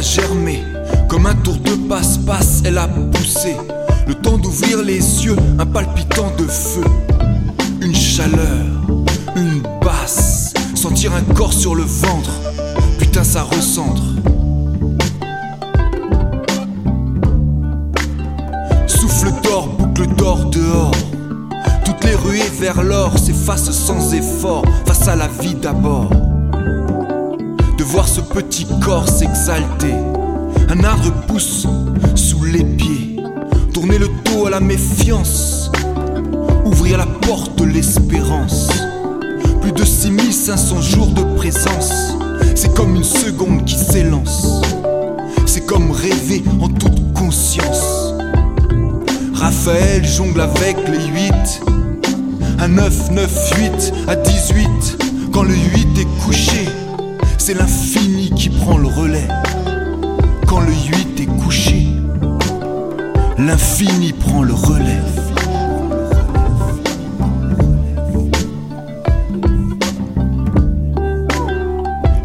germé. Comme un tour de passe-passe, elle a poussé. Le temps d'ouvrir les yeux, un palpitant de feu. Une chaleur, une basse. Sentir un corps sur le ventre. Putain, ça recentre. Souffle d'or, boucle d'or dehors. Toutes les ruées vers l'or s'effacent sans effort face à la vie d'abord. Voir ce petit corps s'exalter. Un arbre pousse sous les pieds. Tourner le dos à la méfiance. Ouvrir la porte de l'espérance. Plus de 6500 jours de présence. C'est comme une seconde qui s'élance. C'est comme rêver en toute conscience. Raphaël jongle avec les 8. À 9, 9, 8, à 18. Quand le 8 est couché, c'est l'infini qui prend le relais. Quand le 8 est couché, l'infini prend le relais.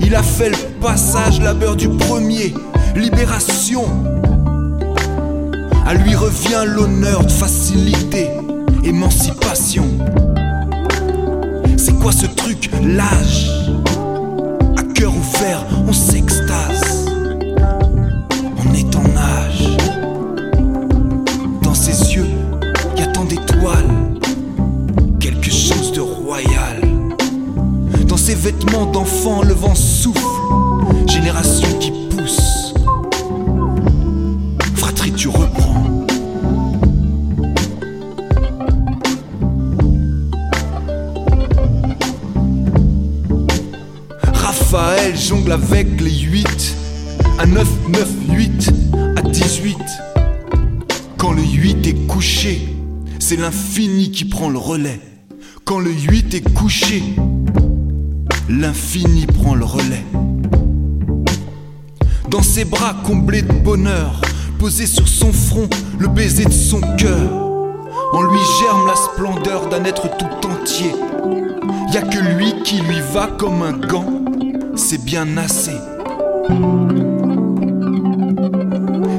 Il a fait le passage, labeur du premier, libération. À lui revient l'honneur de facilité, émancipation. C'est quoi ce truc L'âge? On Raphaël jongle avec les 8 à 9, 9, 8 à 18. Quand le 8 est couché, c'est l'infini qui prend le relais. Quand le 8 est couché, l'infini prend le relais. Dans ses bras comblés de bonheur, posé sur son front, le baiser de son cœur. En lui germe la splendeur d'un être tout entier. Y a que lui qui lui va comme un gant, c'est bien assez.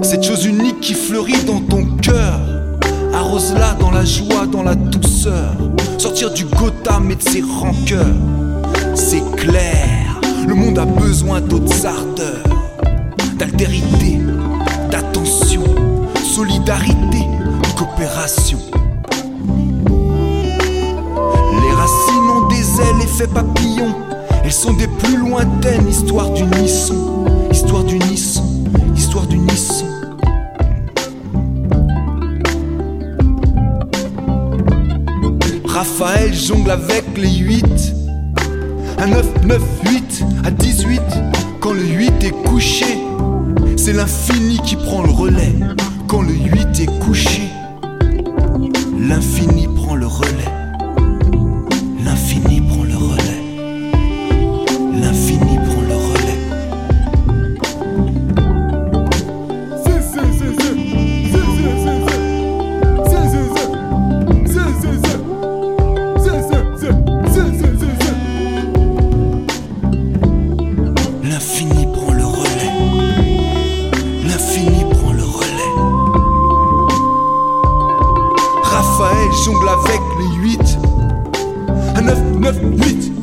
Cette chose unique qui fleurit dans ton cœur, arrose-la dans la joie, dans la douceur. Sortir du Gotham et de ses rancœurs, c'est clair. Le monde a besoin d'autres ardeurs, d'altérité, d'attention, solidarité, coopération. Les racines ont des ailes, effet papillon. Elles sont des plus lointaines, histoire du nisson, histoire du nisson, histoire du nisson. Raphaël jongle avec les 8 à 9, 9, 8 à 18. Quand le 8 est couché, c'est l'infini qui prend le relais. Quand le 8 est couché, l'infini L'infini prend le relais. Raphaël jongle avec les 8 à 9, 9, 8